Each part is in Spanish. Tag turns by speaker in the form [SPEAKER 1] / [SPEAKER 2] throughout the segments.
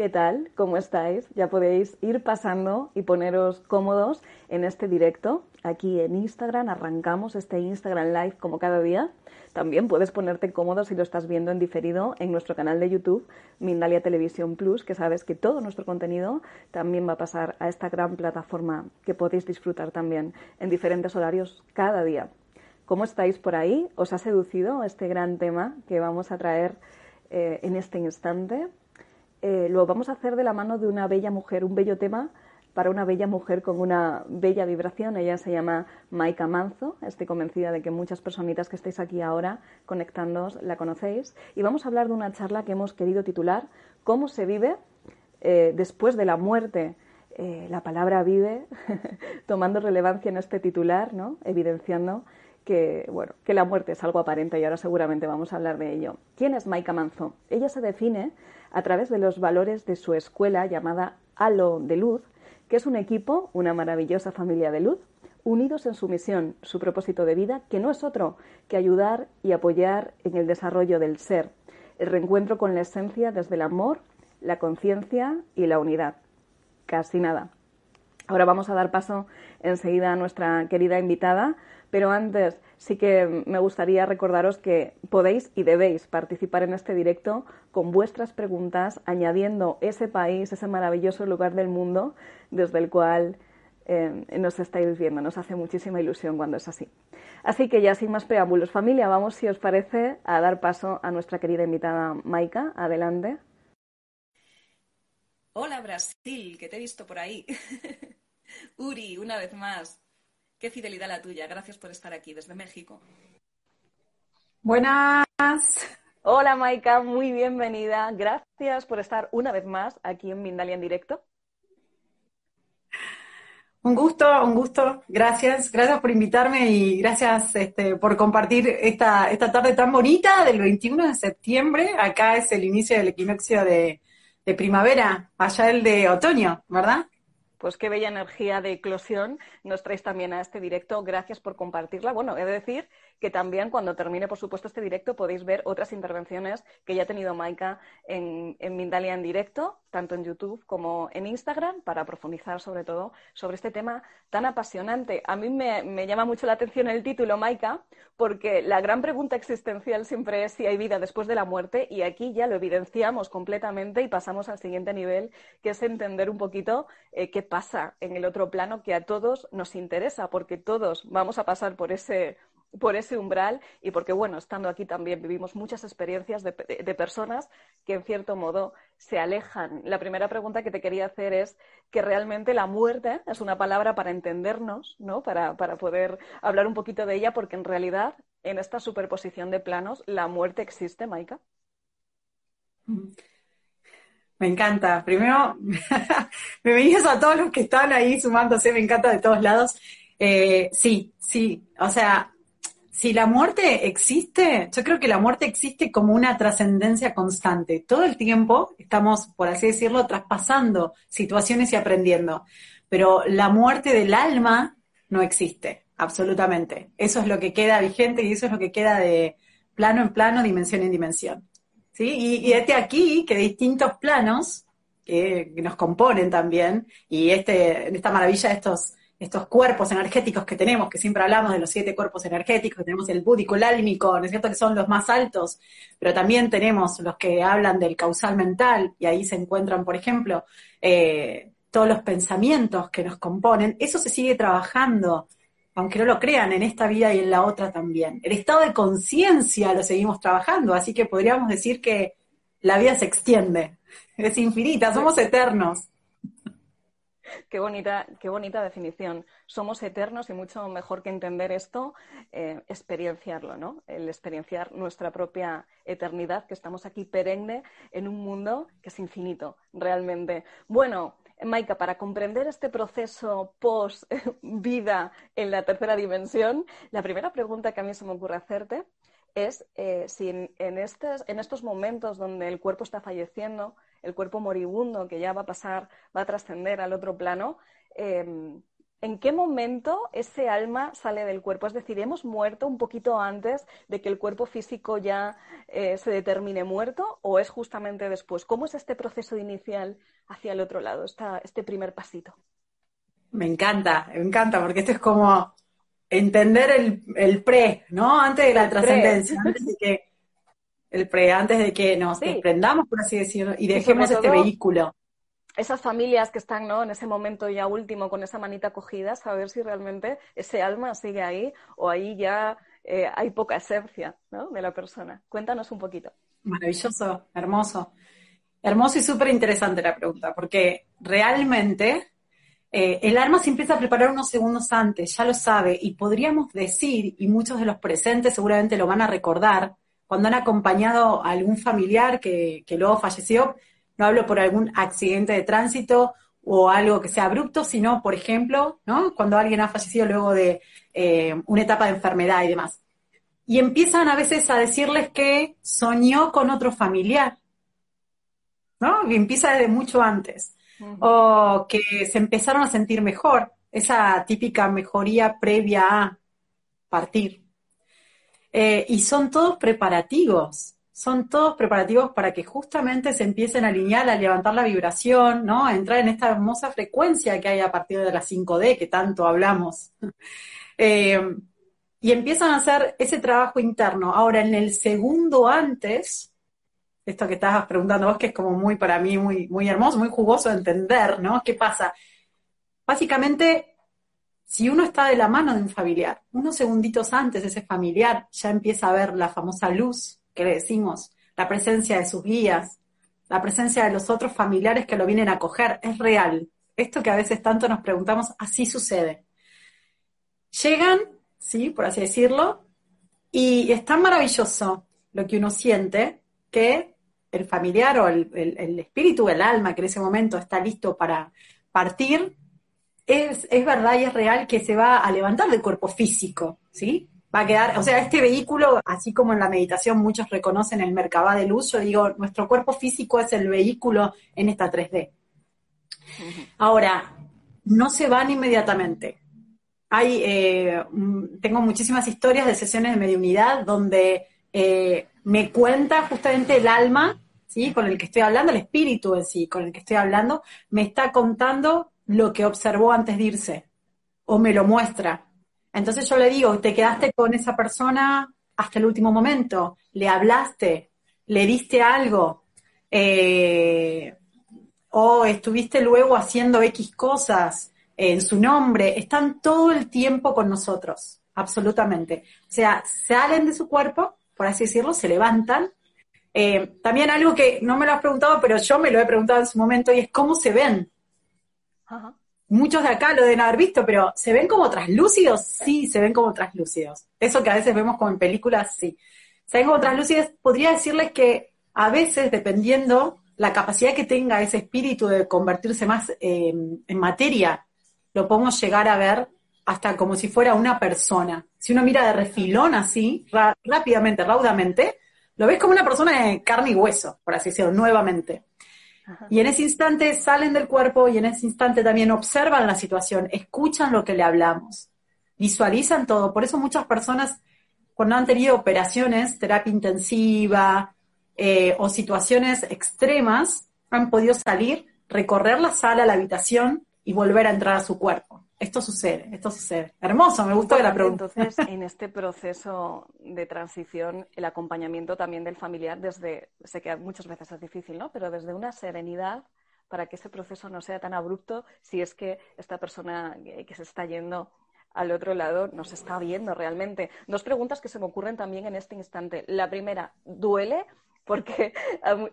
[SPEAKER 1] ¿Qué tal? ¿Cómo estáis? Ya podéis ir pasando y poneros cómodos en este directo. Aquí en Instagram arrancamos este Instagram Live como cada día. También puedes ponerte cómodo si lo estás viendo en diferido en nuestro canal de YouTube, Mindalia Televisión Plus, que sabes que todo nuestro contenido también va a pasar a esta gran plataforma que podéis disfrutar también en diferentes horarios cada día. ¿Cómo estáis por ahí? ¿Os ha seducido este gran tema que vamos a traer eh, en este instante? Eh, lo vamos a hacer de la mano de una bella mujer, un bello tema para una bella mujer con una bella vibración. Ella se llama Maika Manzo. Estoy convencida de que muchas personitas que estáis aquí ahora conectándoos la conocéis. Y vamos a hablar de una charla que hemos querido titular ¿Cómo se vive eh, después de la muerte? Eh, la palabra vive, tomando relevancia en este titular, ¿no? evidenciando que, bueno, que la muerte es algo aparente y ahora seguramente vamos a hablar de ello. ¿Quién es Maika Manzo? Ella se define a través de los valores de su escuela llamada Halo de Luz, que es un equipo, una maravillosa familia de luz, unidos en su misión, su propósito de vida, que no es otro que ayudar y apoyar en el desarrollo del ser, el reencuentro con la esencia desde el amor, la conciencia y la unidad. Casi nada. Ahora vamos a dar paso enseguida a nuestra querida invitada, pero antes sí que me gustaría recordaros que podéis y debéis participar en este directo con vuestras preguntas, añadiendo ese país, ese maravilloso lugar del mundo desde el cual eh, nos estáis viendo. Nos hace muchísima ilusión cuando es así. Así que ya sin más preámbulos, familia, vamos, si os parece, a dar paso a nuestra querida invitada Maika. Adelante.
[SPEAKER 2] Hola Brasil, que te he visto por ahí. Uri, una vez más. Qué fidelidad la tuya. Gracias por estar aquí desde México.
[SPEAKER 3] Buenas.
[SPEAKER 1] Hola Maika, muy bienvenida. Gracias por estar una vez más aquí en Mindalia en directo.
[SPEAKER 3] Un gusto, un gusto. Gracias, gracias por invitarme y gracias este, por compartir esta, esta tarde tan bonita del 21 de septiembre. Acá es el inicio del equinoccio de, de primavera, allá el de otoño, ¿verdad?
[SPEAKER 1] Pues qué bella energía de eclosión nos traéis también a este directo. Gracias por compartirla. Bueno, he de decir que también cuando termine, por supuesto, este directo podéis ver otras intervenciones que ya ha tenido Maika en, Mindalia en directo, tanto en YouTube como en Instagram, para profundizar sobre todo sobre este tema tan apasionante. A mí me, me llama mucho la atención el título, Maika, porque la gran pregunta existencial siempre es si hay vida después de la muerte y aquí ya lo evidenciamos completamente y pasamos al siguiente nivel, que es entender un poquito eh, qué pasa en el otro plano que a todos nos interesa, porque todos vamos a pasar por ese por ese umbral y porque, bueno, estando aquí también vivimos muchas experiencias de, personas que, en cierto modo, se alejan. La primera pregunta que te quería hacer es que realmente la muerte es una palabra para entendernos, ¿no? Para, para poder hablar un poquito de ella, porque en realidad, en esta superposición de planos, la muerte existe, Maika.
[SPEAKER 3] Me encanta. Primero, bienvenidos a todos los que están ahí sumándose, me encanta de todos lados. Eh, sí, sí, o sea, si la muerte existe, yo creo que la muerte existe como una trascendencia constante. Todo el tiempo estamos, por así decirlo, traspasando situaciones y aprendiendo. Pero la muerte del alma no existe, absolutamente. Eso es lo que queda vigente y eso es lo que queda de plano en plano, dimensión en dimensión. ¿Sí? Y, este aquí, que distintos planos que, nos componen también, y este, esta maravilla de estos estos cuerpos energéticos que tenemos, que siempre hablamos de los siete cuerpos energéticos, que tenemos el búdico, el álmico, ¿no es cierto?, que son los más altos, pero también tenemos los que hablan del causal mental, y ahí se encuentran, por ejemplo, eh, todos los pensamientos que nos componen, eso se sigue trabajando, aunque no lo crean, en esta vida y en la otra también. El estado de conciencia lo seguimos trabajando, así que podríamos decir que la vida se extiende, es infinita, somos eternos.
[SPEAKER 1] Qué bonita, qué bonita definición. Somos eternos y mucho mejor que entender esto, eh, experienciarlo, ¿no? El experienciar nuestra propia eternidad, que estamos aquí perenne en un mundo que es infinito, realmente. Bueno, Maika, para comprender este proceso post-vida en la tercera dimensión, la primera pregunta que a mí se me ocurre hacerte es eh, si en, estos, en estos momentos donde el cuerpo está falleciendo, el cuerpo moribundo que ya va a pasar, va a trascender al otro plano, em, ¿en qué momento ese alma sale del cuerpo? Es decir, ¿hemos muerto un poquito antes de que el cuerpo físico ya eh, se determine muerto o es justamente después? ¿Cómo es este proceso inicial hacia el otro lado, este primer pasito?
[SPEAKER 3] Me encanta, me encanta, porque esto es como entender el, el pre, ¿no? Antes de la trascendencia, antes de que el pre, antes de que nos desprendamos, por así decirlo, y dejemos este vehículo.
[SPEAKER 1] Esas familias que están ¿no? en ese momento ya último con esa manita cogida, saber si realmente ese alma sigue ahí o ahí ya eh, hay poca esencia ¿no? de la persona. Cuéntanos un poquito.
[SPEAKER 3] Maravilloso, hermoso. Hermoso y súper interesante la pregunta, porque realmente eh, el alma se empieza a preparar unos segundos antes, ya lo sabe, y podríamos decir, y muchos de los presentes seguramente lo van a recordar, cuando han acompañado a algún familiar que, luego falleció, no hablo por algún accidente de tránsito o algo que sea abrupto, sino, por ejemplo, ¿no? cuando alguien ha fallecido luego de eh, una etapa de enfermedad y demás. Y empiezan a veces a decirles que soñó con otro familiar, ¿no? Y empieza desde mucho antes o que se empezaron a sentir mejor, esa típica mejoría previa a partir. Eh, y son todos preparativos, son todos preparativos para que justamente se empiecen a alinear, a levantar la vibración, ¿no? A entrar en esta hermosa frecuencia que hay a partir de la 5D, que tanto hablamos. Eh, y empiezan a hacer ese trabajo interno. Ahora, en el segundo antes, esto que estabas preguntando vos, que es como muy para mí muy, muy hermoso, muy jugoso de entender, ¿no? ¿Qué pasa? Básicamente, si uno está de la mano de un familiar, unos segunditos antes ese familiar ya empieza a ver la famosa luz que le decimos, la presencia de sus guías, la presencia de los otros familiares que lo vienen a coger, es real. Esto que a veces tanto nos preguntamos, así sucede. Llegan, sí, por así decirlo, y es tan maravilloso lo que uno siente que el familiar o el, espíritu, el alma que en ese momento está listo para partir, es, verdad y es real que se va a levantar del cuerpo físico, ¿sí? Va a quedar, o sea, este vehículo, así como en la meditación muchos reconocen el Merkabah de luz, yo digo, nuestro cuerpo físico es el vehículo en esta 3D. Ahora, no se van inmediatamente. Hay, eh, tengo muchísimas historias de sesiones de mediunidad donde eh, me cuenta justamente el alma, ¿sí? Con el que estoy hablando, el espíritu en sí, con el que estoy hablando, me está contando lo que observó antes de irse, o me lo muestra. Entonces yo le digo, te quedaste con esa persona hasta el último momento, le hablaste, le diste algo, eh, o estuviste luego haciendo X cosas en su nombre, están todo el tiempo con nosotros, absolutamente. O sea, salen de su cuerpo por así decirlo, se levantan. Eh, también algo que no me lo has preguntado, pero yo me lo he preguntado en su momento, y es cómo se ven. Muchos de acá lo deben haber visto, pero ¿se ven como traslúcidos? Sí, se ven como traslúcidos. Eso que a veces vemos como en películas, sí. Se ven como traslúcidos. Podría decirles que a veces, dependiendo la capacidad que tenga ese espíritu de convertirse más eh, en materia, lo podemos llegar a ver hasta como si fuera una persona. Si uno mira de refilón así, rápidamente, raudamente, lo ves como una persona de carne y hueso, por así decirlo, nuevamente. Y en ese instante salen del cuerpo y en ese instante también observan la situación, escuchan lo que le hablamos, visualizan todo. Por eso muchas personas, cuando han tenido operaciones, terapia intensiva eh, o situaciones extremas, han podido salir, recorrer la sala, la habitación y volver a entrar a su cuerpo. Esto sucede, esto sucede. Hermoso, me gustó la pregunta.
[SPEAKER 1] Entonces, en este proceso de transición, el acompañamiento también del familiar, desde, sé que muchas veces es difícil, ¿no? Pero desde una serenidad para que ese proceso no sea tan abrupto si es que esta persona que se está yendo al otro lado nos está viendo realmente. Dos preguntas que se me ocurren también en este instante. La primera, ¿duele porque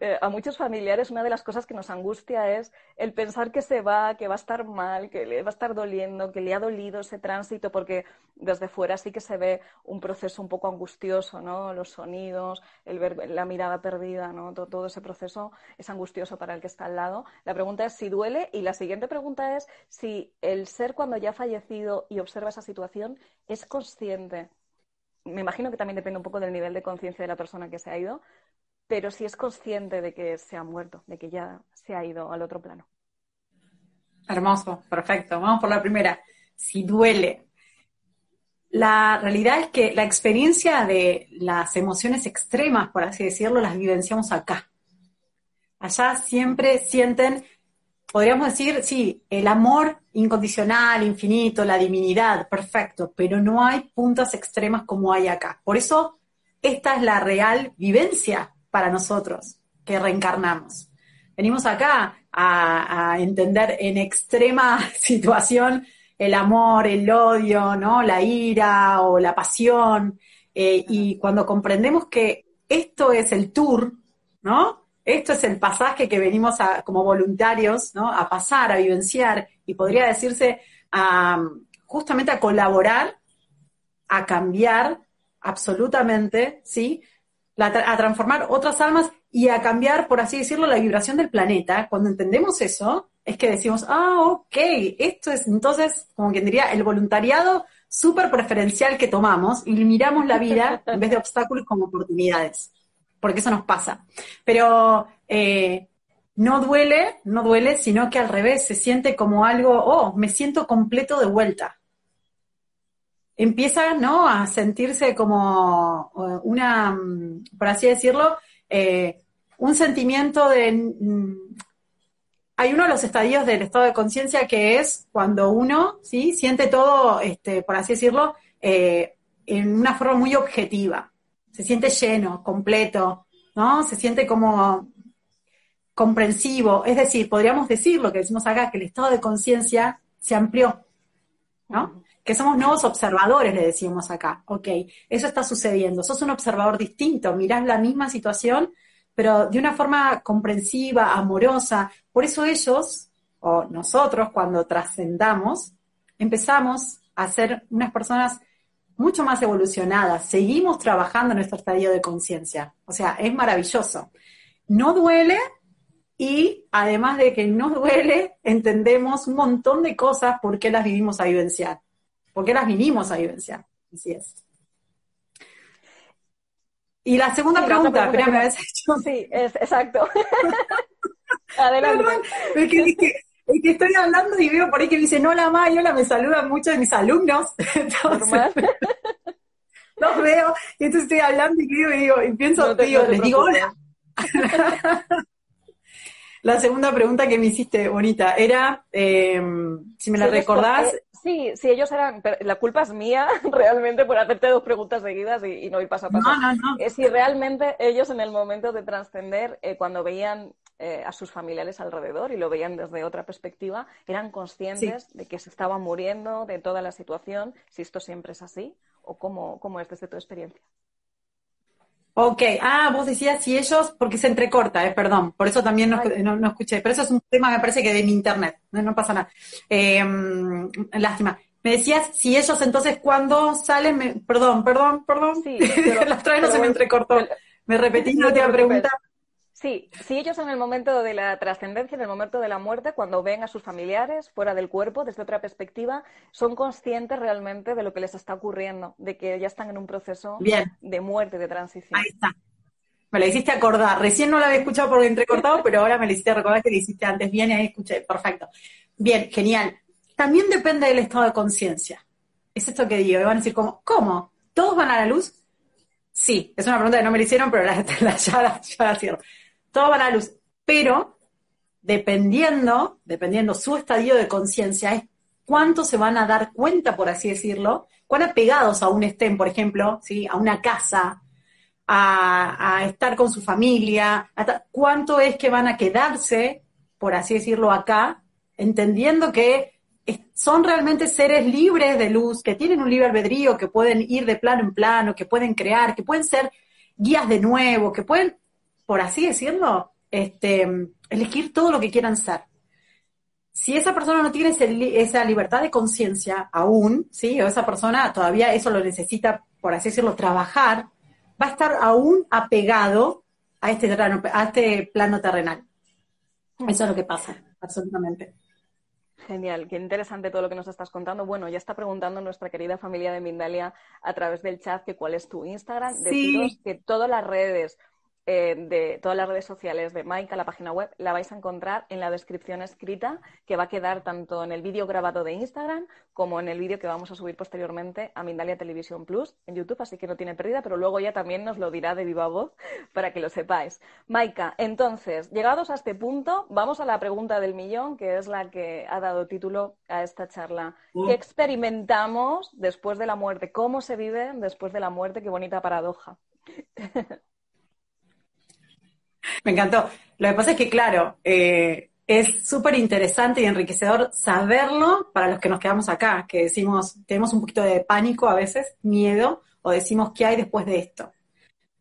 [SPEAKER 1] eh, a, muchos familiares una de las cosas que nos angustia es el pensar que se va, que va a estar mal, que le va a estar doliendo, que le ha dolido ese tránsito, porque desde fuera sí que se ve un proceso un poco angustioso, ¿no? Los sonidos, el ver la mirada perdida, ¿no? Todo, todo ese proceso es angustioso para el que está al lado. La pregunta es si duele y la siguiente pregunta es si el ser cuando ya ha fallecido y observa esa situación es consciente me imagino que también depende un poco del nivel de conciencia de la persona que se ha ido, pero si es consciente de que se ha muerto, de que ya se ha ido al otro plano.
[SPEAKER 3] Hermoso, perfecto. Vamos por la primera. Si duele. La realidad es que la experiencia de las emociones extremas, por así decirlo, las vivenciamos acá. Allá siempre sienten, podríamos decir, sí, el amor incondicional, infinito, la divinidad, perfecto, pero no hay puntas extremas como hay acá. Por eso, esta es la real vivencia para nosotros que reencarnamos. Venimos acá a, entender en extrema situación el amor, el odio, ¿no? la ira o la pasión. Eh, y cuando comprendemos que esto es el tour, ¿no? Esto es el pasaje que venimos como voluntarios, ¿no? A pasar, a vivenciar y podría decirse justamente a colaborar, a cambiar absolutamente, ¿sí? A transformar otras almas y a cambiar, por así decirlo, la vibración del planeta. Cuando entendemos eso, es que decimos, ah, ok, esto es entonces, como quien diría, el voluntariado súper preferencial que tomamos y miramos la vida en vez de obstáculos como oportunidades, porque eso nos pasa. Pero eh, no duele, no duele, sino que al revés, se siente como algo, oh, me siento completo de vuelta empieza ¿no? a sentirse como eh, una, mm, por así decirlo, eh, un sentimiento de... Mm, hay uno de los estadios del estado de conciencia que es cuando uno ¿sí? siente todo, este, por así decirlo, eh, en una forma muy objetiva. Se siente lleno, completo, ¿no? Se siente como comprensivo. Es decir, podríamos decir lo que decimos acá, que el estado de conciencia se amplió, ¿no? Que somos nuevos observadores, le decimos acá. Ok, eso está sucediendo. Sos un observador distinto, mirás la misma situación, pero de una forma comprensiva, amorosa. Por eso ellos, o nosotros, cuando trascendamos, empezamos a ser unas personas mucho más evolucionadas. Seguimos trabajando en nuestro estadio de conciencia. O sea, es maravilloso. No duele y además de que no duele, entendemos un montón de cosas por qué las vivimos a vivenciar porque las vinimos a vivenciar. Así es. Y la segunda pregunta, espera, me habías hecho.
[SPEAKER 1] Sí, es, exacto. Adelante.
[SPEAKER 3] es que, que, estoy hablando y veo por ahí que me dicen hola Ma y hola, me saludan muchos de mis alumnos. Entonces, los veo, y entonces estoy hablando y digo, y, digo, y pienso, digo, les digo hola. la segunda pregunta que me hiciste, bonita, era, eh, si me la recordás,
[SPEAKER 1] Sí, si ellos eran. La culpa es mía realmente por hacerte dos preguntas seguidas y, no ir paso a paso.
[SPEAKER 3] No, no, no.
[SPEAKER 1] Es si realmente ellos en el momento de trascender, eh, cuando veían eh, a sus familiares alrededor y lo veían desde otra perspectiva, eran conscientes de que se estaban muriendo, de toda la situación, si esto siempre es así, o cómo, cómo es desde tu experiencia.
[SPEAKER 3] Ok, ah, vos decías si ellos, porque se entrecorta, eh, perdón, por eso también no, escuché, pero eso es un tema, me parece que de mi internet, no, pasa nada. Eh, lástima. Me decías si ellos entonces cuando salen, perdón, perdón, perdón, sí, la otra vez no se me entrecortó. me repetí la última pregunta.
[SPEAKER 1] Sí, si ellos en el momento de la trascendencia, en el momento de la muerte, cuando ven a sus familiares fuera del cuerpo, desde otra perspectiva, son conscientes realmente de lo que les está ocurriendo, de que ya están en un proceso de muerte, de transición.
[SPEAKER 3] Ahí está. Me la hiciste acordar. Recién no la había escuchado por entrecortado, pero ahora me la hiciste recordar que la hiciste antes bien y ahí escuché. Perfecto. Bien, genial. También depende del estado de conciencia. Es esto que digo. Van a decir, ¿cómo? ¿Cómo? ¿Todos van a la luz? Sí, es una pregunta que no me la hicieron, pero la, ya, ya la cierro todo va a la luz. Pero, dependiendo, dependiendo su estadio de conciencia, es cuánto se van a dar cuenta, por así decirlo, cuán apegados aún estén, por ejemplo, ¿sí? a una casa, a, estar con su familia, cuánto es que van a quedarse, por así decirlo, acá, entendiendo que son realmente seres libres de luz, que tienen un libre albedrío, que pueden ir de plano en plano, que pueden crear, que pueden ser guías de nuevo, que pueden por así decirlo, este, elegir todo lo que quieran ser. Si esa persona no tiene esa libertad de conciencia aún, ¿sí? o esa persona todavía eso lo necesita, por así decirlo, trabajar, va a estar aún apegado a este, a este plano terrenal. Eso es lo que pasa, absolutamente.
[SPEAKER 1] Genial, qué interesante todo lo que nos estás contando. Bueno, ya está preguntando nuestra querida familia de Mindalia a través del chat que cuál es tu Instagram. Deciros que todas las redes eh, de todas las redes sociales de Maika, la página web, la vais a encontrar en la descripción escrita que va a quedar tanto en el vídeo grabado de Instagram como en el vídeo que vamos a subir posteriormente a Mindalia Televisión Plus en YouTube, así que no tiene pérdida, pero luego ya también nos lo dirá de viva voz para que lo sepáis. Maika, entonces, llegados a este punto, vamos a la pregunta del millón, que es la que ha dado título a esta charla. ¿Qué experimentamos después de la muerte? ¿Cómo se vive después de la muerte? Qué bonita paradoja.
[SPEAKER 3] Me encantó. Lo que pasa es que, claro, eh, es súper interesante y enriquecedor saberlo para los que nos quedamos acá, que decimos, tenemos un poquito de pánico a veces, miedo, o decimos qué hay después de esto.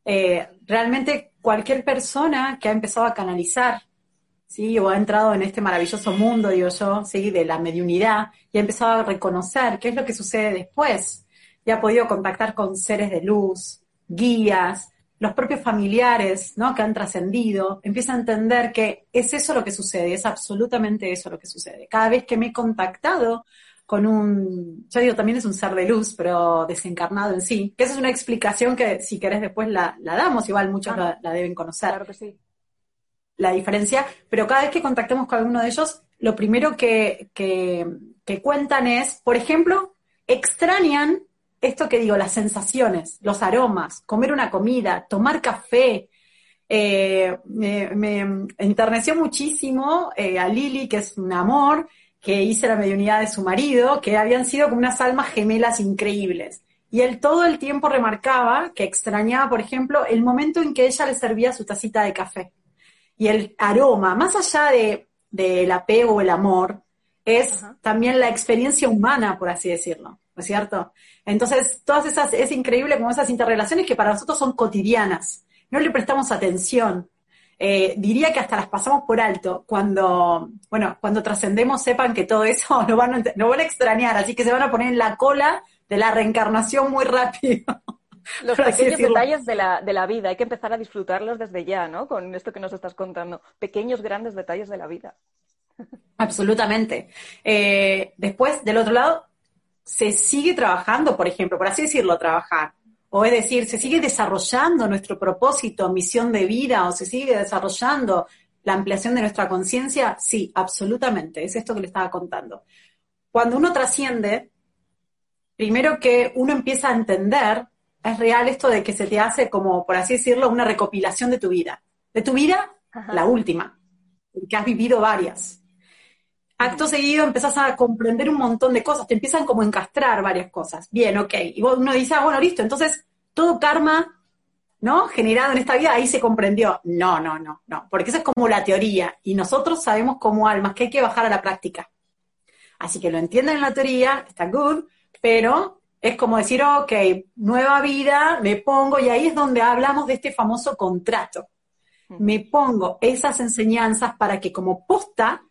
[SPEAKER 3] Eh, realmente cualquier persona que ha empezado a canalizar, ¿sí? o ha entrado en este maravilloso mundo, digo yo, ¿sí? de la mediunidad, y ha empezado a reconocer qué es lo que sucede después, y ha podido contactar con seres de luz, guías, los propios familiares, ¿no? Que han trascendido, empiezan a entender que es eso lo que sucede, es absolutamente eso lo que sucede. Cada vez que me he contactado con un, yo digo, también es un ser de luz, pero desencarnado en sí, que esa es una explicación que si querés después la, damos, igual muchos ah. la, deben conocer.
[SPEAKER 1] Claro que sí.
[SPEAKER 3] La diferencia, pero cada vez que contactemos con alguno de ellos, lo primero que, que, que cuentan es, por ejemplo, extrañan esto que digo, las sensaciones, los aromas, comer una comida, tomar café. Eh, me, enterneció muchísimo eh, a Lili, que es un amor, que hice la mediunidad de su marido, que habían sido como unas almas gemelas increíbles. Y él todo el tiempo remarcaba que extrañaba, por ejemplo, el momento en que ella le servía su tacita de café. Y el aroma, más allá de, del apego o el amor, es también la experiencia humana, por así decirlo, ¿no es cierto? Entonces, todas esas, es increíble como esas interrelaciones que para nosotros son cotidianas, no le prestamos atención. Eh, diría que hasta las pasamos por alto. Cuando, bueno, cuando trascendemos, sepan que todo eso no van, a, van a extrañar, así que se van a poner en la cola de la reencarnación muy rápido.
[SPEAKER 1] Los pequeños detalles de la, de la vida, hay que empezar a disfrutarlos desde ya, ¿no? Con esto que nos estás contando. Pequeños, grandes detalles de la vida.
[SPEAKER 3] Absolutamente. Eh, después, del otro lado, se sigue trabajando, por ejemplo, por así decirlo, trabajar. O es decir, se sigue desarrollando nuestro propósito, misión de vida, o se sigue desarrollando la ampliación de nuestra conciencia. Sí, absolutamente. Es esto que le estaba contando. Cuando uno trasciende, primero que uno empieza a entender, es real esto de que se te hace como, por así decirlo, una recopilación de tu vida. De tu vida, la última, que has vivido varias acto seguido empezás a comprender un montón de cosas, te empiezan como a encastrar varias cosas. Bien, ok. Y uno dice, ah, bueno, listo, entonces todo karma, ¿no? Generado en esta vida, ahí se comprendió. No, no, no, no, porque esa es como la teoría y nosotros sabemos como almas que hay que bajar a la práctica. Así que lo entienden en la teoría, está good, pero es como decir, ok, nueva vida, me pongo, y ahí es donde hablamos de este famoso contrato. Me pongo esas enseñanzas para que como posta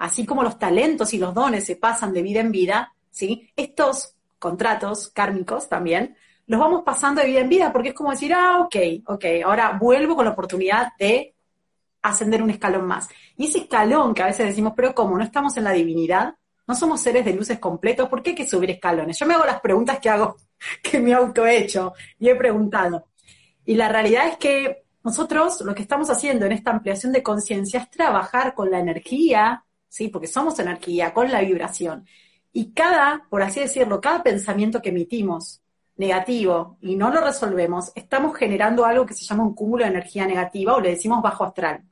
[SPEAKER 3] así como los talentos y los dones se pasan de vida en vida, ¿sí? Estos contratos kármicos también los vamos pasando de vida en vida porque es como decir, ah, ok, ok, ahora vuelvo con la oportunidad de ascender un escalón más. Y ese escalón que a veces decimos, pero ¿cómo? ¿No estamos en la divinidad? ¿No somos seres de luces completos? ¿Por qué hay que subir escalones? Yo me hago las preguntas que hago, que me auto he hecho y he preguntado. Y la realidad es que nosotros lo que estamos haciendo en esta ampliación de conciencia es trabajar con la energía ¿sí? Porque somos energía con la vibración. Y cada, por así decirlo, cada pensamiento que emitimos negativo y no lo resolvemos, estamos generando algo que se llama un cúmulo de energía negativa o le decimos bajo astral.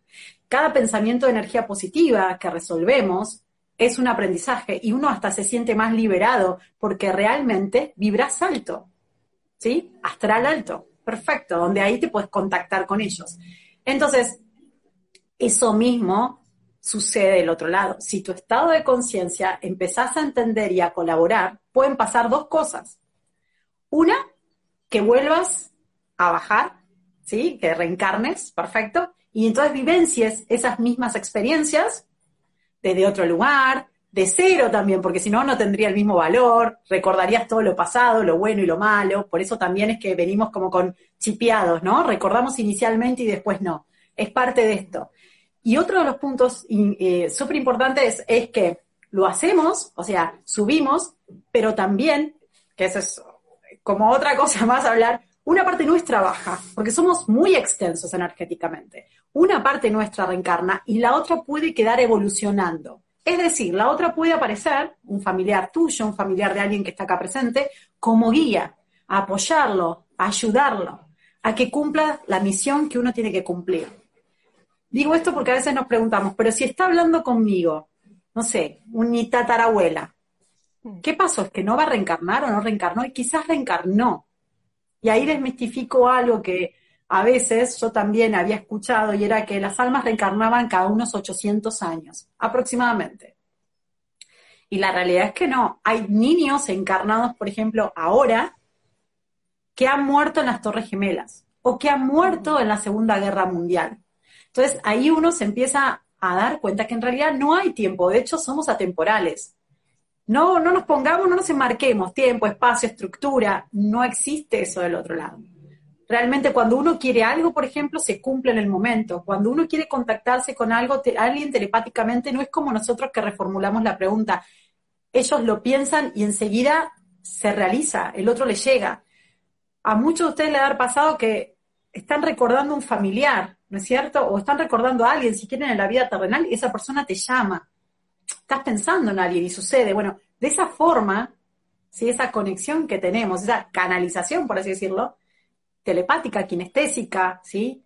[SPEAKER 3] Cada pensamiento de energía positiva que resolvemos es un aprendizaje y uno hasta se siente más liberado porque realmente vibras alto, ¿sí? Astral alto, perfecto, donde ahí te puedes contactar con ellos. Entonces, eso mismo sucede del otro lado. Si tu estado de conciencia empezás a entender y a colaborar, pueden pasar dos cosas. Una, que vuelvas a bajar, ¿sí? Que reencarnes, perfecto. y entonces vivencies esas mismas experiencias desde otro lugar, de cero también, porque si no, no tendría el mismo valor, recordarías todo lo pasado, lo bueno y lo malo, por eso también es que venimos como con chipeados, ¿no? Recordamos inicialmente y después no, es parte de esto. Y otro de los puntos eh, súper importantes es que lo hacemos, o sea, subimos, pero también, que eso es como otra cosa más hablar, una parte nuestra baja, porque somos muy extensos energéticamente. Una parte nuestra reencarna y la otra puede quedar evolucionando. Es decir, la otra puede aparecer, un familiar tuyo, un familiar de alguien que está acá presente, como guía, apoyarlo, ayudarlo, a que cumpla la misión que uno tiene que cumplir. Digo esto porque a veces nos preguntamos, pero si está hablando conmigo, no sé, un tatarabuela, ¿qué pasó? ¿Es que no va a reencarnar o no reencarnó? Y quizás reencarnó. Y ahí desmistifico algo que a veces yo también había escuchado y era que las almas reencarnaban cada unos 800 años, aproximadamente. Y la realidad es que no. Hay niños encarnados, por ejemplo, ahora, que han muerto en las Torres Gemelas o que han muerto en la Segunda Guerra Mundial. Entonces ahí uno se empieza a dar cuenta que en realidad no hay tiempo, de hecho somos atemporales. No, no nos pongamos, no nos enmarquemos tiempo, espacio, estructura, no existe eso del otro lado. Realmente cuando uno quiere algo, por ejemplo, se cumple en el momento. Cuando uno quiere contactarse con algo, alguien telepáticamente, no es como nosotros que reformulamos la pregunta. Ellos lo piensan y enseguida se realiza, el otro le llega. A muchos de ustedes le ha pasado que están recordando un familiar, ¿no es cierto? O están recordando a alguien, si quieren, en la vida terrenal, y esa persona te llama. Estás pensando en alguien y sucede. Bueno, de esa forma, ¿sí? esa conexión que tenemos, esa canalización, por así decirlo, telepática, kinestésica, ¿sí?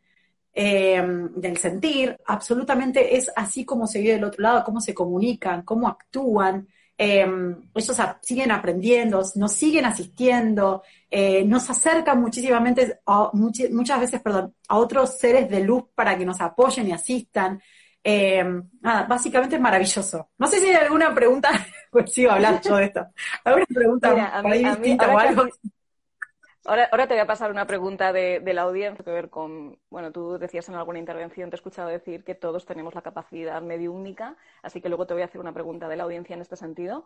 [SPEAKER 3] Em, del sentir, absolutamente es así como se vive del otro lado, cómo se comunican, cómo actúan. Em, ellos siguen aprendiendo, nos siguen asistiendo, eh, nos acercan muchísimamente, muchas veces, perdón, a otros seres de luz para que nos apoyen y asistan. Em, nada, básicamente es maravilloso. No sé si hay alguna pregunta, pues sigo hablando yo de esto. ¿Alguna pregunta distinta o algo?
[SPEAKER 1] Ahora, ahora, te voy a pasar una pregunta de, la audiencia que ver con, bueno, tú decías en alguna intervención, te he escuchado decir que todos tenemos la capacidad mediúnica, así que luego te voy a hacer una pregunta de la audiencia en este sentido.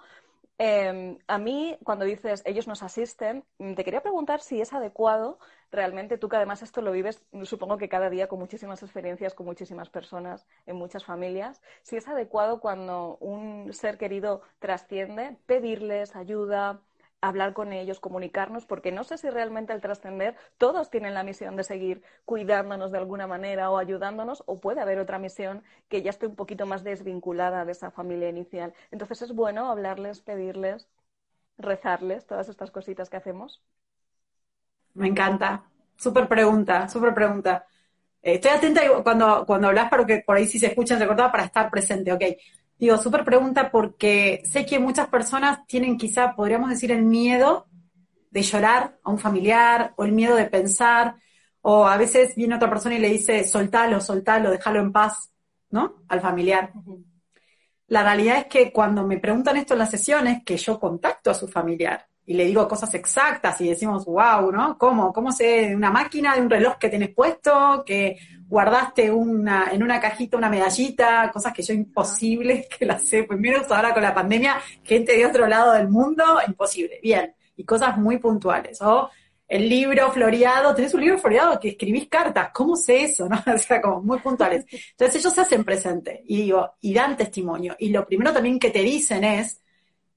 [SPEAKER 1] Em, a mí, cuando dices ellos nos asisten, te quería preguntar si es adecuado realmente, tú que además esto lo vives, supongo que cada día con muchísimas experiencias, con muchísimas personas, en muchas familias, si es adecuado cuando un ser querido trasciende, pedirles ayuda, hablar con ellos, comunicarnos, porque no sé si realmente al trascender todos tienen la misión de seguir cuidándonos de alguna manera o ayudándonos, o puede haber otra misión que ya esté un poquito más desvinculada de esa familia inicial. Entonces es bueno hablarles, pedirles, rezarles, todas estas cositas que hacemos.
[SPEAKER 3] Me encanta. Súper pregunta, súper pregunta. Eh, estoy atenta cuando, cuando hablas, que por ahí si se escuchan, recordaba para estar presente, ok. Digo, súper pregunta porque sé que muchas personas tienen quizá, podríamos decir, el miedo de llorar a un familiar o el miedo de pensar, o a veces viene otra persona y le dice, soltalo, soltalo, déjalo en paz, ¿no? Al familiar. La realidad es que cuando me preguntan esto en las sesiones, que yo contacto a su familiar y le digo cosas exactas y decimos, wow, ¿no? ¿Cómo? ¿Cómo sé una máquina, de un reloj que tienes puesto, que guardaste una, en una cajita una medallita, cosas que yo imposible que las sé, pues menos ahora con la pandemia, gente de otro lado del mundo, imposible, bien, y cosas muy puntuales, o el libro floreado, tenés un libro floreado que escribís cartas, ¿cómo sé eso? ¿no? O sea, como muy puntuales. Entonces ellos se hacen presente y digo, y dan testimonio. Y lo primero también que te dicen es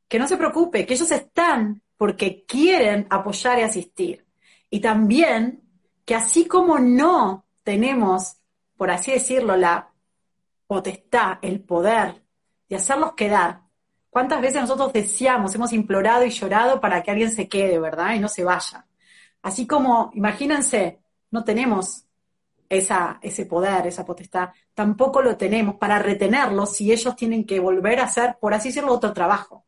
[SPEAKER 3] que no se preocupe, que ellos están porque quieren apoyar y asistir. Y también que así como no tenemos, por así decirlo, la potestad, el poder de hacerlos quedar. ¿Cuántas veces nosotros deseamos, hemos implorado y llorado para que alguien se quede, ¿verdad? Y no se vaya. Así como, imagínense, no tenemos esa, ese poder, esa potestad, tampoco lo tenemos para retenerlos si ellos tienen que volver a hacer, por así decirlo, otro trabajo.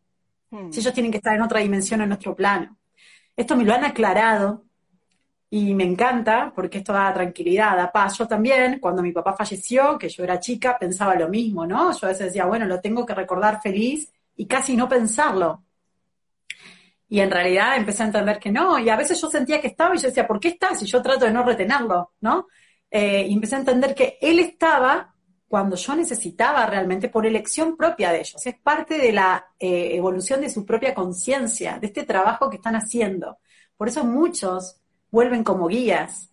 [SPEAKER 3] Hmm. Si ellos tienen que estar en otra dimensión en nuestro plano. Esto me lo han aclarado y me encanta porque esto da tranquilidad, da paz. Yo también, cuando mi papá falleció, que yo era chica, pensaba lo mismo, ¿no? Yo a veces decía, bueno, lo tengo que recordar feliz y casi no pensarlo. Y en realidad empecé a entender que no, y a veces yo sentía que estaba y yo decía, ¿por qué estás? Y yo trato de no retenerlo, ¿no? eh, y empecé a entender que él estaba cuando yo necesitaba realmente por elección propia de ellos. Es parte de la eh, evolución de su propia conciencia, de este trabajo que están haciendo. Por eso muchos vuelven como guías,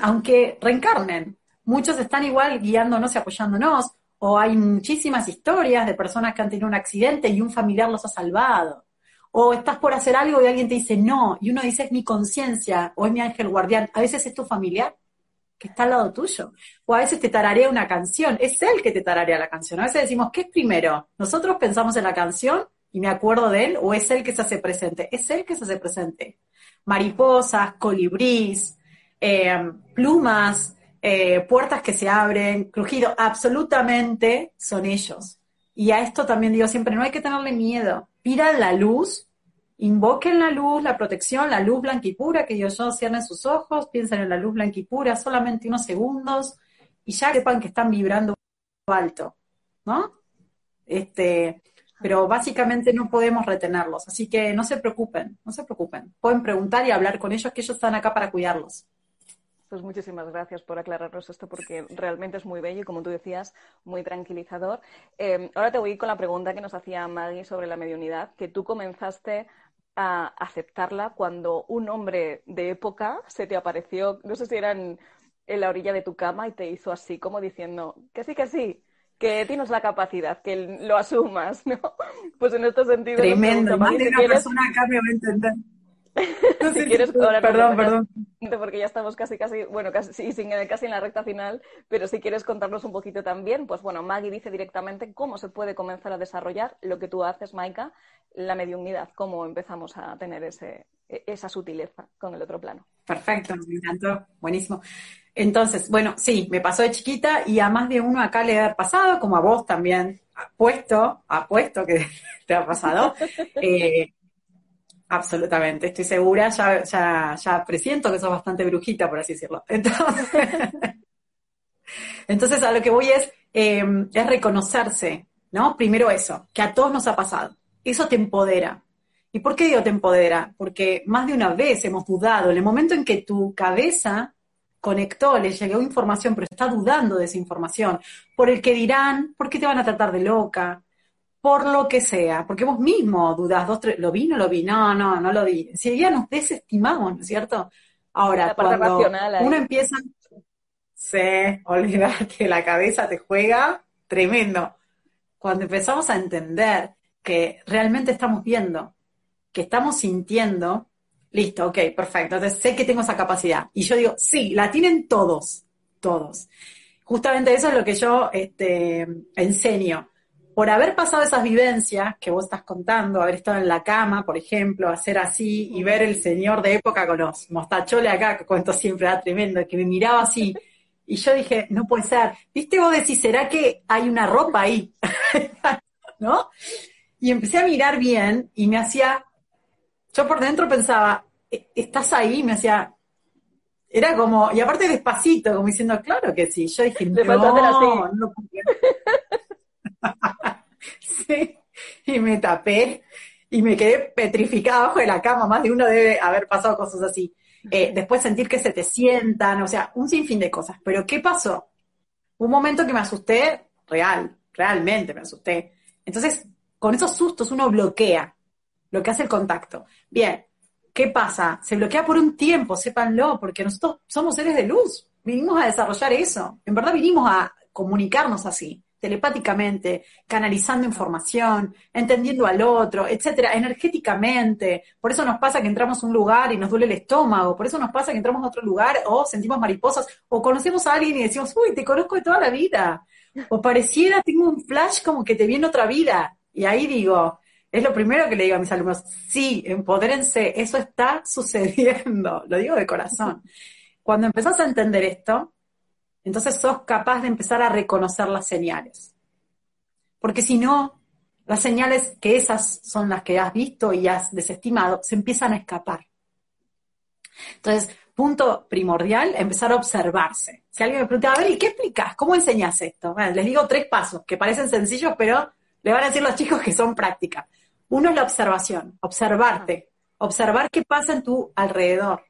[SPEAKER 3] aunque reencarnen. Muchos están igual guiándonos y apoyándonos, o hay muchísimas historias de personas que han tenido un accidente y un familiar los ha salvado. O estás por hacer algo y alguien te dice no, y uno dice es mi conciencia o es mi ángel guardián. A veces es tu familiar que está al lado tuyo. O a veces te tararea una canción, es él que te tararea la canción. A veces decimos, ¿qué es primero? ¿Nosotros pensamos en la canción y me acuerdo de él o es él que se hace presente? Es él que se hace presente. Mariposas, colibrís, eh, plumas, eh, puertas que se abren, crujido, absolutamente son ellos. Y a esto también digo siempre, no hay que tenerle miedo. Pidan la luz, invoquen la luz, la protección, la luz blanca y pura, que ellos yo cierren sus ojos, piensen en la luz blanca y pura, solamente unos segundos, y ya sepan que están vibrando alto, ¿no? Este, pero básicamente no podemos retenerlos, así que no se preocupen, no se preocupen. Pueden preguntar y hablar con ellos, que ellos están acá para cuidarlos.
[SPEAKER 1] Pues muchísimas gracias por aclararnos esto porque realmente es muy bello y como tú decías, muy tranquilizador. Eh, ahora te voy con la pregunta que nos hacía Maggie sobre la mediunidad, que tú comenzaste a aceptarla cuando un hombre de época se te apareció, no sé si era en, la orilla de tu cama y te hizo así como diciendo que sí, que sí, que tienes la capacidad, que lo asumas, ¿no? Pues en este sentido...
[SPEAKER 3] Tremendo, más de una persona acá me va a entender.
[SPEAKER 1] si quieres,
[SPEAKER 3] perdón, perdón.
[SPEAKER 1] Porque ya estamos casi, casi, bueno, casi, casi en la recta final, pero si quieres contarnos un poquito también, pues bueno, Maggie dice directamente cómo se puede comenzar a desarrollar lo que tú haces, Maika, la mediunidad, cómo empezamos a tener ese, e, esa sutileza con el otro plano.
[SPEAKER 3] Perfecto, me encantó, buenísimo. Entonces, bueno, sí, me pasó de chiquita y a más de uno acá le ha pasado, como a vos también, apuesto, apuesto que te ha pasado. Eh, Absolutamente, estoy segura, ya, ya, ya presiento que sos bastante brujita, por así decirlo. Entonces, a lo que voy es, em, es reconocerse, ¿no? Primero eso, que a todos nos ha pasado. Eso te empodera. ¿Y por qué digo te empodera? Porque más de una vez hemos dudado. En el momento en que tu cabeza conectó, le llegó información, pero está dudando de esa información, por el que dirán, ¿por qué te van a tratar de loca? por lo que sea, porque vos mismo dudás, dos, tres, ¿lo vi, no lo vi? No, no, no lo vi. Si ya nos desestimamos, ¿no es cierto? Ahora, cuando uno empieza, se olvidate, la cabeza te juega tremendo. Cuando empezamos a entender que realmente estamos viendo, que estamos sintiendo, listo, ok, perfecto, entonces sé que tengo esa capacidad. Y yo digo, sí, la tienen todos, todos. Justamente eso es lo que yo este, enseño por haber pasado esas vivencias que vos estás contando, haber estado en la cama, por ejemplo, hacer así y ver el señor de época con los mostacholes acá, que cuento siempre, era tremendo, que me miraba así. Y yo dije, no puede ser. ¿Viste vos decís, será que hay una ropa ahí? ¿No? Y empecé a mirar bien y me hacía, yo por dentro pensaba, e-, ¿estás ahí? Me hacía, era como, y aparte despacito, como diciendo, claro que sí. Yo dije, no, no, no sí, y me tapé y me quedé petrificada abajo de la cama. Más de uno debe haber pasado cosas así. Eh, después sentir que se te sientan, o sea, un sinfín de cosas. Pero ¿qué pasó? Un momento que me asusté, real, realmente me asusté. Entonces, con esos sustos uno bloquea lo que hace el contacto. Bien, ¿qué pasa? Se bloquea por un tiempo, sépanlo, porque nosotros somos seres de luz. Vinimos a desarrollar eso. En verdad vinimos a comunicarnos así telepáticamente, canalizando información, entendiendo al otro, etcétera, energéticamente. Por eso nos pasa que entramos a un lugar y nos duele el estómago, por eso nos pasa que entramos a otro lugar o sentimos mariposas, o conocemos a alguien y decimos, uy, te conozco de toda la vida. O pareciera, tengo un flash como que te viene otra vida. Y ahí digo, es lo primero que le digo a mis alumnos, sí, empodérense, eso está sucediendo, lo digo de corazón. Cuando empezás a entender esto, entonces sos capaz de empezar a reconocer las señales. Porque si no, las señales que esas son las que has visto y has desestimado, se empiezan a escapar. Entonces, punto primordial, empezar a observarse. Si alguien me pregunta, a ver, ¿y qué explicas? ¿Cómo enseñas esto? les digo tres pasos que parecen sencillos, pero le van a decir los chicos que son prácticas. Uno es la observación, observarte, observar qué pasa en tu alrededor.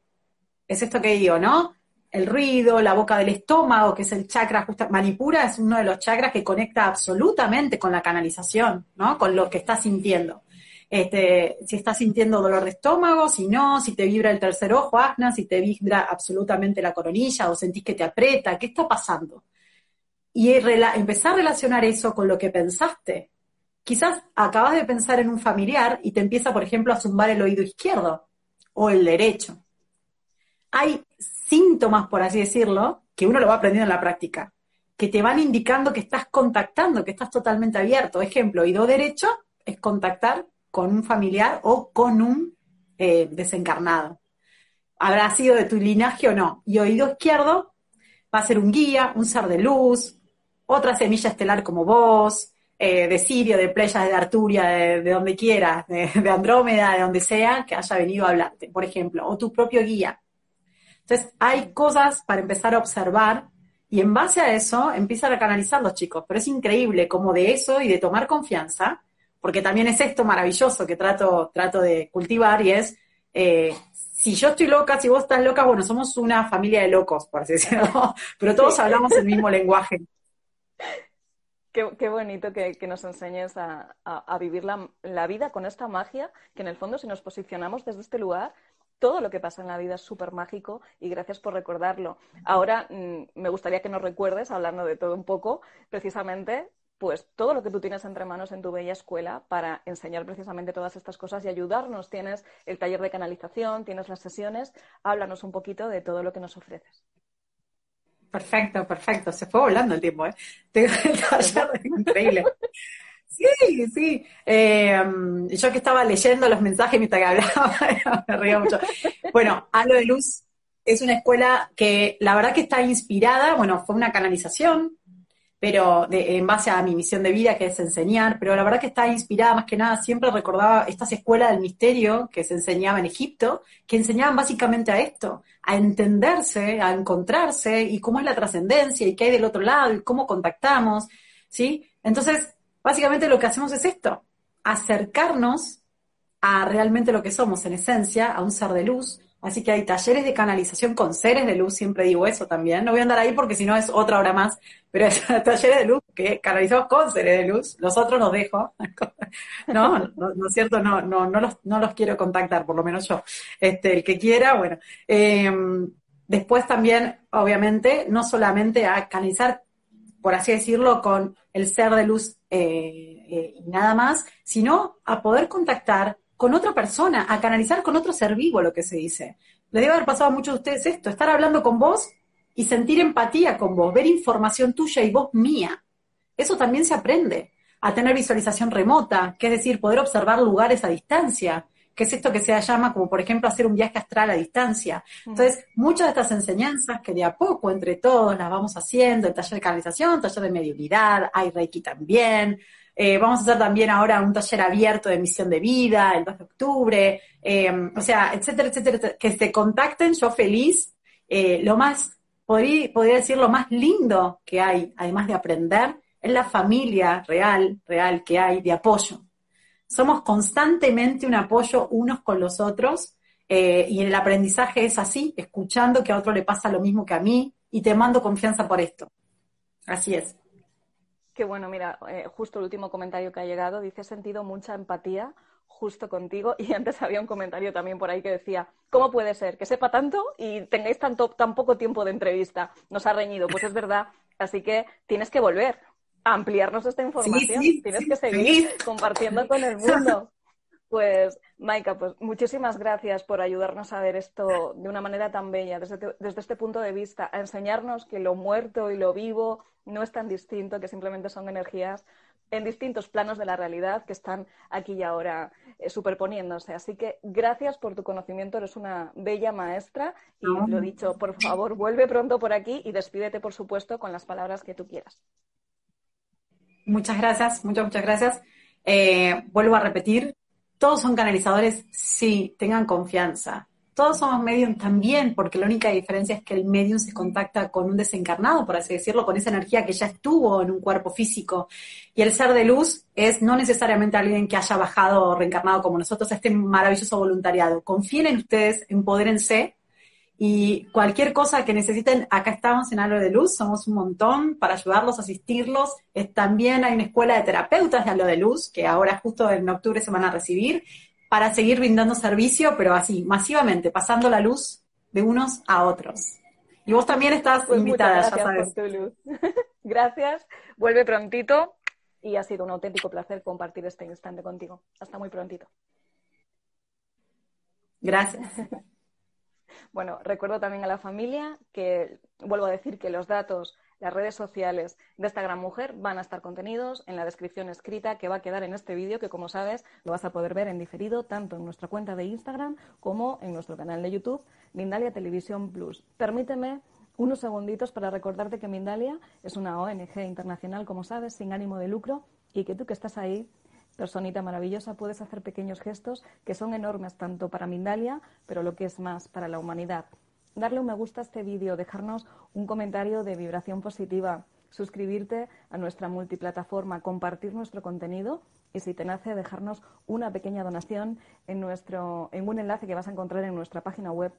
[SPEAKER 3] Es esto que digo, ¿no? el ruido, la boca del estómago, que es el chakra justa, Manipura es uno de los chakras que conecta absolutamente con la canalización, ¿no? Con lo que estás sintiendo. Este, si estás sintiendo dolor de estómago, si no, si te vibra el tercer ojo, asna, si te vibra absolutamente la coronilla o sentís que te aprieta, ¿qué está pasando? Y empezar a relacionar eso con lo que pensaste. Quizás acabas de pensar en un familiar y te empieza, por ejemplo, a zumbar el oído izquierdo o el derecho. Hay síntomas, por así decirlo, que uno lo va aprendiendo en la práctica, que te van indicando que estás contactando, que estás totalmente abierto. Ejemplo, oído derecho es contactar con un familiar o con un eh, desencarnado. Habrá sido de tu linaje o no. Y oído izquierdo va a ser un guía, un ser de luz, otra semilla estelar como vos, eh, de Sirio, de Pleias, de Arturia, de, donde quieras, de, de, Andrómeda, de donde sea, que haya venido a hablarte, por ejemplo, o tu propio guía. Entonces, hay cosas para empezar a observar y en base a eso empiezan a canalizar los chicos. Pero es increíble como de eso y de tomar confianza porque también es esto maravilloso que trato, trato de cultivar y es, eh, si yo estoy loca, si vos estás loca, bueno, somos una familia de locos, por así decirlo, pero todos hablamos el mismo lenguaje.
[SPEAKER 1] Qué, bonito que, nos enseñes a, vivir la, la, vida con esta magia, que en el fondo si nos posicionamos desde este lugar, todo lo que pasa en la vida es súper mágico y gracias por recordarlo. Ahora mm, me gustaría que nos recuerdes, hablando de todo un poco, precisamente pues todo lo que tú tienes entre manos en tu bella escuela para enseñar precisamente todas estas cosas y ayudarnos. Tienes el taller de canalización, tienes las sesiones. Háblanos un poquito de todo lo que nos ofreces.
[SPEAKER 3] Perfecto, perfecto. Se fue volando el tiempo, ¿eh? Tengo el taller increíble. Sí, sí. Eh, yo que estaba leyendo los mensajes mientras que hablaba, me reía mucho. Bueno, Halo de Luz es una escuela que la verdad que está inspirada, bueno, fue una canalización pero en base a mi misión de vida, que es enseñar, pero la verdad que está inspirada más que nada, siempre recordaba estas escuelas del misterio que se enseñaba en Egipto, que enseñaban básicamente a esto, a entenderse, a encontrarse y cómo es la trascendencia y qué hay del otro lado y cómo contactamos, ¿sí? Entonces, básicamente lo que hacemos es esto, acercarnos a realmente lo que somos en esencia, a un ser de luz, Así que hay talleres de canalización con seres de luz, siempre digo eso también. No voy a andar ahí porque si no es otra hora más, pero es talleres de luz que canalizamos con seres de luz. Los otros los dejo. no, no, es cierto, no, no, no los, no los quiero contactar, por lo menos yo. Este, el que quiera, bueno. Em, después también, obviamente, no solamente a canalizar, por así decirlo, con el ser de luz eh, eh, y nada más, sino a poder contactar con otra persona, a canalizar con otro ser vivo lo que se dice. Le debe haber pasado a muchos de ustedes esto, estar hablando con vos y sentir empatía con vos, ver información tuya y vos mía. Eso también se aprende. A tener visualización remota, que es decir, poder observar lugares a distancia, que es esto que se llama como, por ejemplo, hacer un viaje astral a distancia. Mm. Entonces, muchas de estas enseñanzas que de a poco entre todos las vamos haciendo, el taller de canalización, taller de mediunidad, hay Reiki también, eh, vamos a hacer también ahora un taller abierto de misión de vida el 2 de octubre, eh, o sea, etcétera, etcétera, que se contacten, yo feliz. Eh, lo más, podría, podría decir, lo más lindo que hay, además de aprender, es la familia real, real que hay de apoyo. Somos constantemente un apoyo unos con los otros y el aprendizaje es así, escuchando que a otro le pasa lo mismo que a mí y te mando confianza por esto. Así es.
[SPEAKER 1] Qué bueno, mira, eh, justo el último comentario que ha llegado dice, he sentido mucha empatía justo contigo y antes había un comentario también por ahí que decía, ¿cómo puede ser que sepa tanto y tengáis tanto, tan poco tiempo de entrevista? Nos ha reñido, pues es verdad, así que tienes que volver a ampliarnos esta información, tienes que seguir compartiendo con el mundo. Pues, Maika, pues muchísimas gracias por ayudarnos a ver esto de una manera tan bella, desde, desde, este punto de vista, a enseñarnos que lo muerto y lo vivo no es tan distinto, que simplemente son energías en distintos planos de la realidad que están aquí y ahora eh, superponiéndose. Así que gracias por tu conocimiento, eres una bella maestra y lo dicho, por favor, vuelve pronto por aquí y despídete, por supuesto, con las palabras que tú quieras.
[SPEAKER 3] Muchas gracias, muchas, muchas gracias. Eh, vuelvo a repetir, todos son canalizadores, sí, tengan confianza. Todos somos medium también, porque la única diferencia es que el medium se contacta con un desencarnado, por así decirlo, con esa energía que ya estuvo en un cuerpo físico. Y el ser de luz es no necesariamente alguien que haya bajado o reencarnado como nosotros, este maravilloso voluntariado. Confíen en ustedes, empodérense Y cualquier cosa que necesiten, acá estamos en Halo de Luz, somos un montón para ayudarlos, asistirlos. también hay una escuela de terapeutas de Halo de Luz, que ahora justo en octubre se van a recibir, para seguir brindando servicio, pero así, masivamente, pasando la luz de unos a otros. Y vos también estás pues invitada, ya sabes.
[SPEAKER 1] Por tu luz. gracias, vuelve prontito y ha sido un auténtico placer compartir este instante contigo. Hasta muy prontito.
[SPEAKER 3] Gracias.
[SPEAKER 1] Bueno, recuerdo también a la familia que, vuelvo a decir que los datos, las redes sociales de esta gran mujer van a estar contenidos en la descripción escrita que va a quedar en este vídeo, que como sabes lo vas a poder ver en diferido tanto en nuestra cuenta de Instagram como en nuestro canal de YouTube, Mindalia Televisión Plus. Permíteme unos segunditos para recordarte que Mindalia es una ONG internacional, como sabes, sin ánimo de lucro y que tú que estás ahí personita maravillosa, puedes hacer pequeños gestos que son enormes tanto para Mindalia, pero lo que es más, para la humanidad. Darle un me gusta a este vídeo, dejarnos un comentario de vibración positiva, suscribirte a nuestra multiplataforma, compartir nuestro contenido y si te nace dejarnos una pequeña donación en, nuestro, en un enlace que vas a encontrar en nuestra página web.